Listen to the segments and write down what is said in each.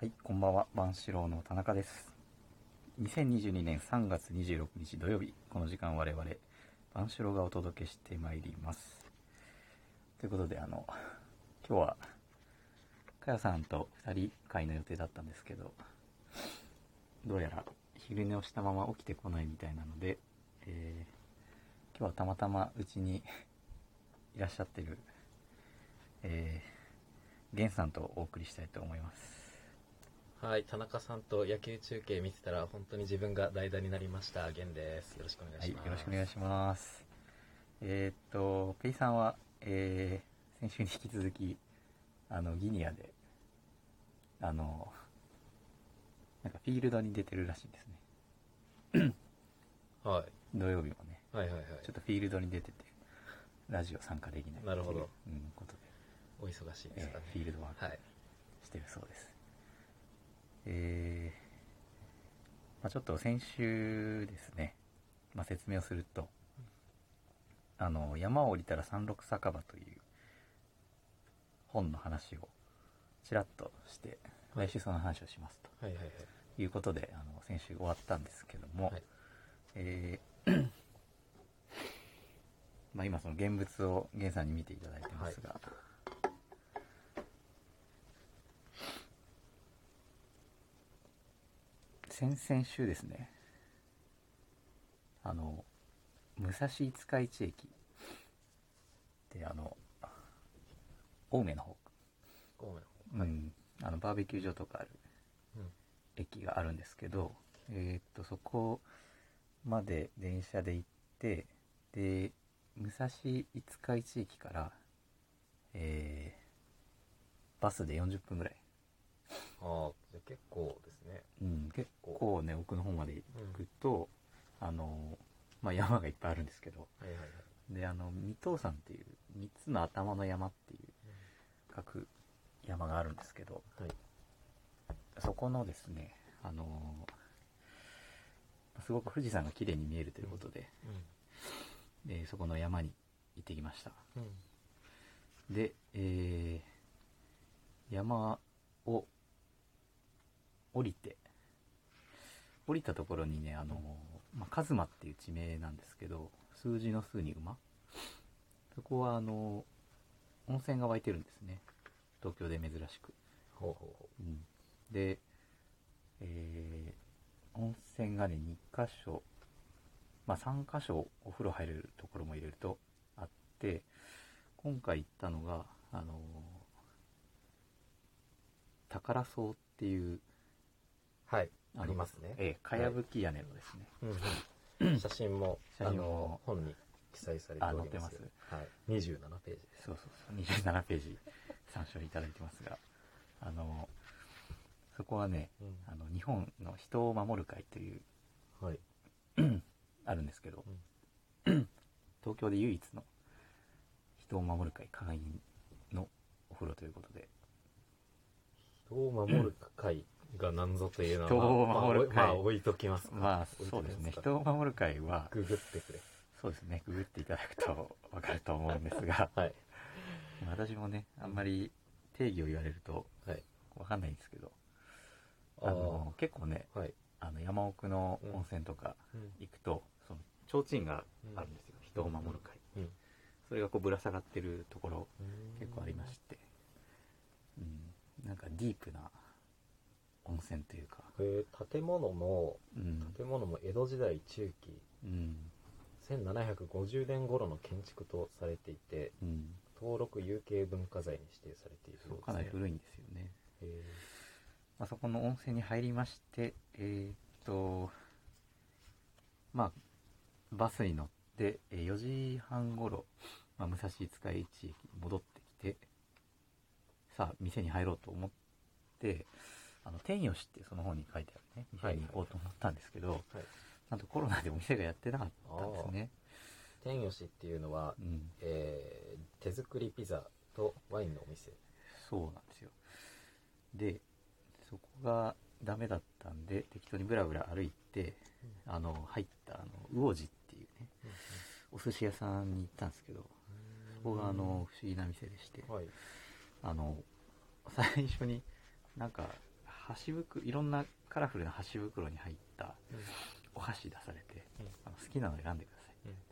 はい、こんばんは。万志郎の田中です。2022年3月26日土曜日、この時間我々、万志郎がお届けしてまいります。ということで、あの、今日は、かやさんと二人会の予定だったんですけど、どうやら昼寝をしたまま起きてこないみたいなので、えー今日はたまたまうちにいらっしゃってる、えー、ゲンさんとお送りしたいと思います。はい、田中さんと野球中継見てたら本当に自分が代打になりました。源です。よろしくお願いはい、します。よろしくお願いします。えーっと、ペイさんは、えー、先週に引き続き、あの、ギニアで、あの、なんかフィールドに出てるらしいんですね。はい。土曜日もね、はいはいはい。ちょっとフィールドに出てて、ラジオ参加できないなるほどうん、ことで、お忙しいですかね。えーフィールドワークはい。してるそうです。えー、まあちょっと先週ですね、まあ説明をすると、あの、山を降りたら三六酒場という本の話をちらっとして、はい来週その話をしますとはいはいはい。いうことで、あの、先週終わったんですけども、はい。えーまあ今その現物を源さんに見ていただいてますが、先々週ですね、あの、武蔵五日市駅であの、青梅の方、ごめん。うん、あのバーベキュー場とかあるうん。駅があるんですけど、えーっと、そこまで電車で行って、で、武蔵五日市駅から、えー、バスで40分ぐらい。ああ、じゃあ結構ですね。うん、結構ね、奥の方まで行くと、あの、まあ、山がいっぱいあるんですけど、はいはいはい。で、あの、三頭山っていう、三つの頭の山っていう、各山があるんですけど、はい。そこのですね、あのーすごく富士山が綺麗に見えるということで、でそこの山に行ってきました。うん。うん。で、えー、山を降りて、降りたところにね、あのーまあ、カズマっていう地名なんですけど、数字の数に馬そこはあのー温泉が湧いてるんですね。東京で珍しく。ほうほうほうん、で、えー、温泉がね、2箇所、まあ3箇所お風呂入れるところも入れるとあって、今回行ったのが、あのー宝荘っていう、う。はい。のありますね。ええ、かやぶき屋根のですね、うんうん。写真も、写真もあの、本に記載されております。はい。27ページです。そうそうそう、27ページ参照いただいてますが、あのーそこはね、うんあの、日本の人を守る会という、はい。あるんですけどう、ん。東京で唯一の人を守る会会員のお風呂ということで、人を守る会が何ぞというのは、人を守る会まあ、まあ置いときますか。まあそうですね、か人を守る会は、ググってくれ。そうですね、ググっていただくとわかると思うんですが、はい。私もね、あんまり定義を言われるとはい。わかんないんですけど、ああの、結構ね、はい。あの、山奥の温泉とかうん行くと、その、提灯があるんですよ、人を守る会。うん。それがこうぶら下がってるところ、うん結構ありまして、うん、なんかディープな温泉というか、えー建物も、うん、建物も江戸時代中期、うん、1750年頃の建築とされていて、うん、登録有形文化財に指定されているそうかなり古いんですよね。えまあ、そこの温泉に入りまして、えーっと、まあ、バスに乗って、えー4時半頃、まあ、武蔵五日市駅に戻ってきて、さあ、店に入ろうと思って、あの、天吉ってその本に書いてあるね、店に行こうと思ったんですけど、ーはい。なんとコロナでお店がやってなかったんですね。天吉っていうのは、うん。えー手作りピザとワインのお店。そうなんですよ。で、そこがダメだったんで、適当にブラブラ歩いて、あの、入った、あの、魚治っていうね、お寿司屋さんに行ったんですけど、そこがあの、不思議な店でして、はい。あの、最初になんか、箸袋いろんなカラフルな箸袋に入ったお箸出されて、うん。あの好きなの選んでくださいって言って、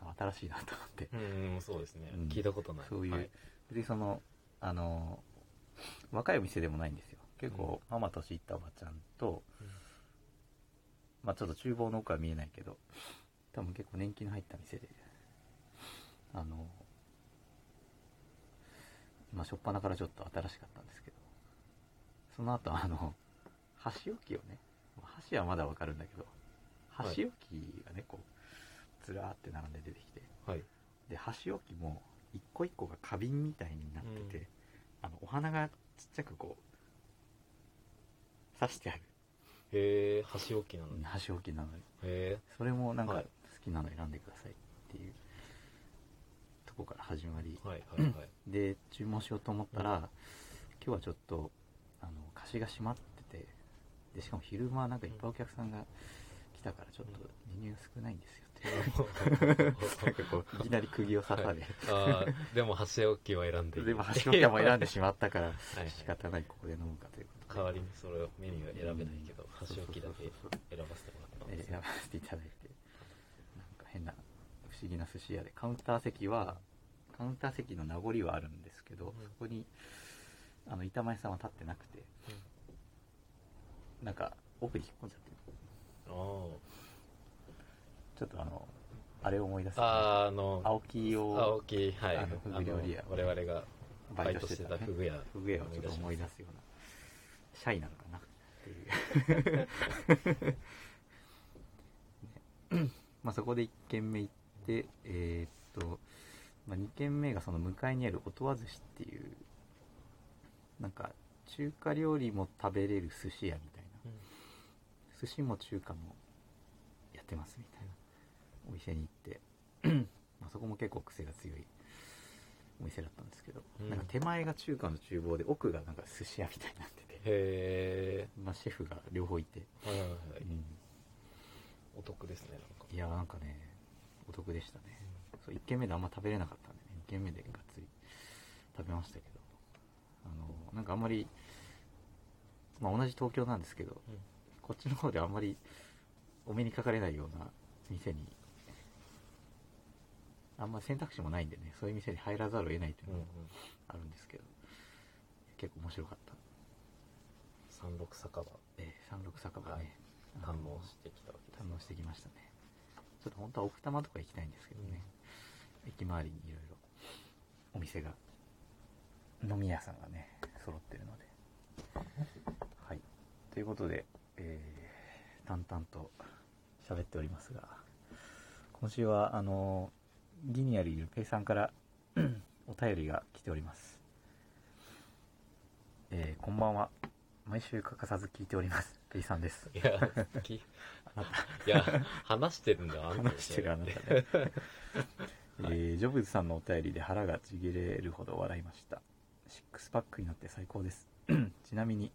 あ新しいなと思って、うん、うん、そうですね、うん。聞いたことない。そういう、はい。別にそのあの若いお店でもないんですよ。結構、ママ年いったおばちゃんと、まあちょっと厨房の奥は見えないけど多分結構年季の入った店であのまあ初っ端からちょっと新しかったんですけどその後あの箸置きをね箸はまだわかるんだけどはい。箸置きがねこうずらーって並んで出てきてはい。で箸置きも一個一個が花瓶みたいになってて、うん。あのお花がちっちゃくこう刺してある。へえ箸置きなのに。へ箸置きなのに。えそれもなんか好はい。きなの選んでくださいっていうとこから始まり、はいはいはい。で注文しようと思ったら、今日はちょっとあの菓子が閉まっててでしかも昼間なんかいっぱいお客さんが来たからちょっとメニュー少ないんですよって、なんかこういきなり釘を刺され、あーでも箸置きは選んでいい。でも箸置きは選んでしまったから はい。はい仕方ないここで飲むかということで。代わりにそれをメニューは選べないけど、箸置きだけ選ばせてもらったんえーです選ばせていただいて。なんか変な不思議な寿司屋でカウンター席はカウンター席の名残はあるんですけど、うん。そこにあの板前さんは立ってなくてなんか奥に引っ込んじゃって。あちょっとあのあれを思い出す、ーあーあの青木を青木はい。あのフグ料理屋我々がバイトしてた,、バイトしてたフグ屋。フグ屋をちょっと思い出すようなシャイなのかな。っていう。ね。まあそこで1軒目行ってえーっと、まあ、2軒目がその向かいにある音羽寿司っていうなんか中華料理も食べれる寿司屋みたいな。寿司も中華もやってますみたいなお店に行って。まあそこも結構癖が強いお店だったんですけど、うん。なんか手前が中華の厨房で奥がなんか寿司屋みたいになってて、へえまあ、シェフが両方いて、はいはいはい。うん。お得ですねなんか。いやーなんかねお得でしたね、そう1軒目であんま食べれなかったんでね。2軒目でがっつり食べましたけどあのなんかあんまりまあ同じ東京なんですけどうん。こっちの方であんまりお目にかかれないような店にあんま選択肢もないんでねそういう店に入らざるを得ないといううんうん。のもあるんですけど、結構面白かった、三六酒場。えー、三六酒場ね、堪能してきたわけです堪能してきましたね。ちょっと本当は奥多摩とか行きたいんですけどね、駅周りにいろいろお店が飲み屋さんがね揃ってるので。はい。ということで、えー淡々と喋っておりますが今週はあのギニアルいるペイさんから お便りが来ております。えーこんばんは。毎週欠かさず聞いております。ペイさんです。いやきいや話してるんだよあ話してるあなたね、えージョブズさんのお便りで腹がちぎれるほど笑いましたシックスパックになって最高です。ちなみに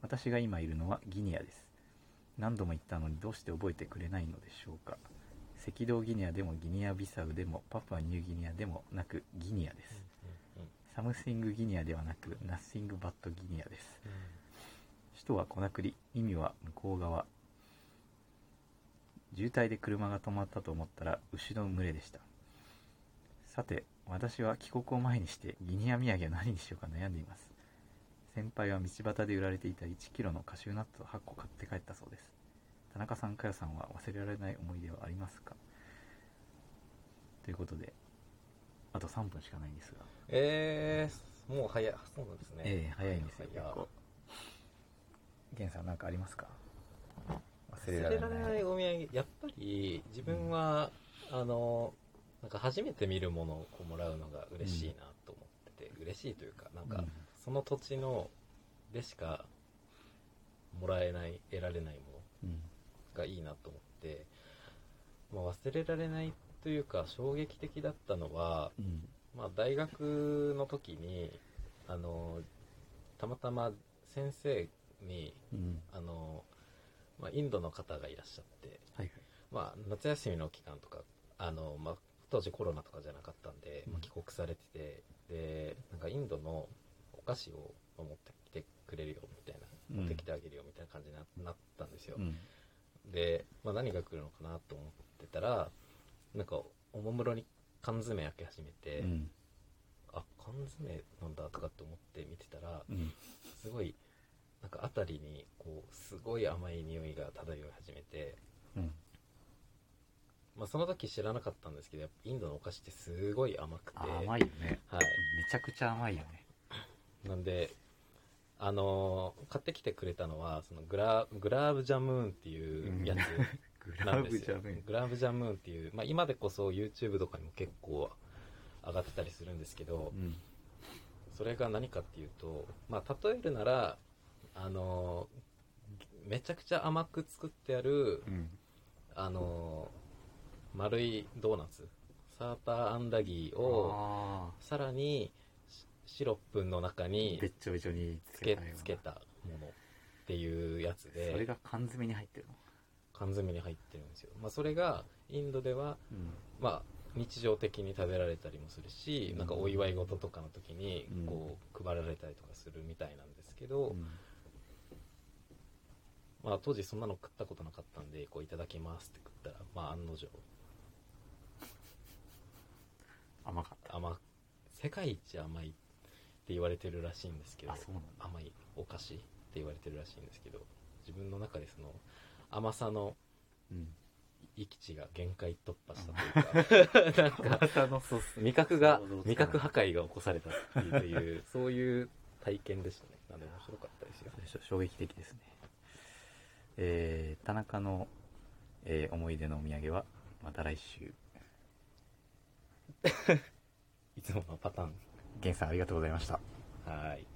私が今いるのはギニアです。何度も言ったのにどうして覚えてくれないのでしょうか。赤道ギニアでもギニアビサウでもパプアニューギニアでもなくギニアです。うんうん something ギニアではなく nothing but ギニアです。うん。首都はコナクリ意味は向こう側。渋滞で車が止まったと思ったら牛の群れでした。さて私は帰国を前にしてギニア土産は何にしようか悩んでいます。先輩は道端で売られていた1キロのカシューナッツを8個買って帰ったそうです。田中さんかよさんは忘れられない思い出はありますか？ということであと3分しかないんですが。えー、もう早い。そうなんですね。ええ早いんですよ結構。源さん何かありますか？忘れ忘られない。れられないお土産。やっぱり自分は、あのなんか初めて見るものをこうもらうのが嬉しいなと思ってて、嬉しいというかなんか、うん。その土地のでしかもらえない得られないもうん。のがいいなと思って、まあ、忘れられないというか衝撃的だったのは、うん。まあ、大学の時にあのたまたま先生にうん。あの、まあ、インドの方がいらっしゃって、はいはい。まあ、夏休みの期間とかあの、まあ、当時コロナとかじゃなかったんで、まあうん。帰国されててでなんかインドのお菓子を持ってきてくれるよみたいなうん。持ってきてあげるよみたいな感じにななったんですよ、うん。で、まあ、何が来るのかなと思ってたらなんかおもむろに缶詰開け始めて、うん。あ缶詰なんだとかって思って見てたらうん。すごいなんか辺りにこうすごい甘い匂いが漂い始めて、うんまあ、その時知らなかったんですけどインドのお菓子ってすごい甘くて。あ甘いよね。はい。めちゃくちゃ甘いよね。なんであのー買ってきてくれたのはそのグラグラーブジャムーンっていうやつグラなんですよ、ブジャムグラーブジャムーンっていう、まあ、今でこそ YouTube とかにも結構上がってたりするんですけどうん。それが何かっていうと、まあ、例えるならあのーめちゃくちゃ甘く作ってあるうん。あのー丸いドーナツ。サーターアンダギーをあさらにシシロップの中ーにべっちょべちょにつけつけたものっていうやつで。それが缶詰に入ってるの？缶詰に入ってるんですよ、まあ、それがインドでは、うん。まあ、日常的に食べられたりもするし、うん。なんかお祝い事とかの時にうん。こう配られたりとかするみたいなんですけど、うん。まあ、当時そんなの食ったことなかったんでこういただきますって食ったら、まあ、案の定甘かった。甘世界一甘いって言われてるらしいんですけどあそうなんだ。甘いお菓子って言われてるらしいんですけど自分の中でその甘さのうん。域値が限界突破したというか なんか味覚が想像つかない味覚破壊が起こされたっていうという。そういう体験でしたね。なんで面白かったですよ。最初衝撃的ですね。えー、田中の、えー思い出のお土産はまた来週 いつものパターン源さんありがとうございました。はい